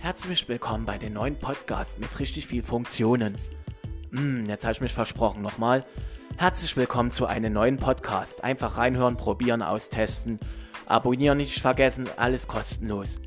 Herzlich willkommen bei den neuen Podcast mit richtig viel Funktionen. Hm, jetzt habe ich mich versprochen nochmal. Herzlich willkommen zu einem neuen Podcast. Einfach reinhören, probieren, austesten. Abonnieren nicht vergessen, alles kostenlos.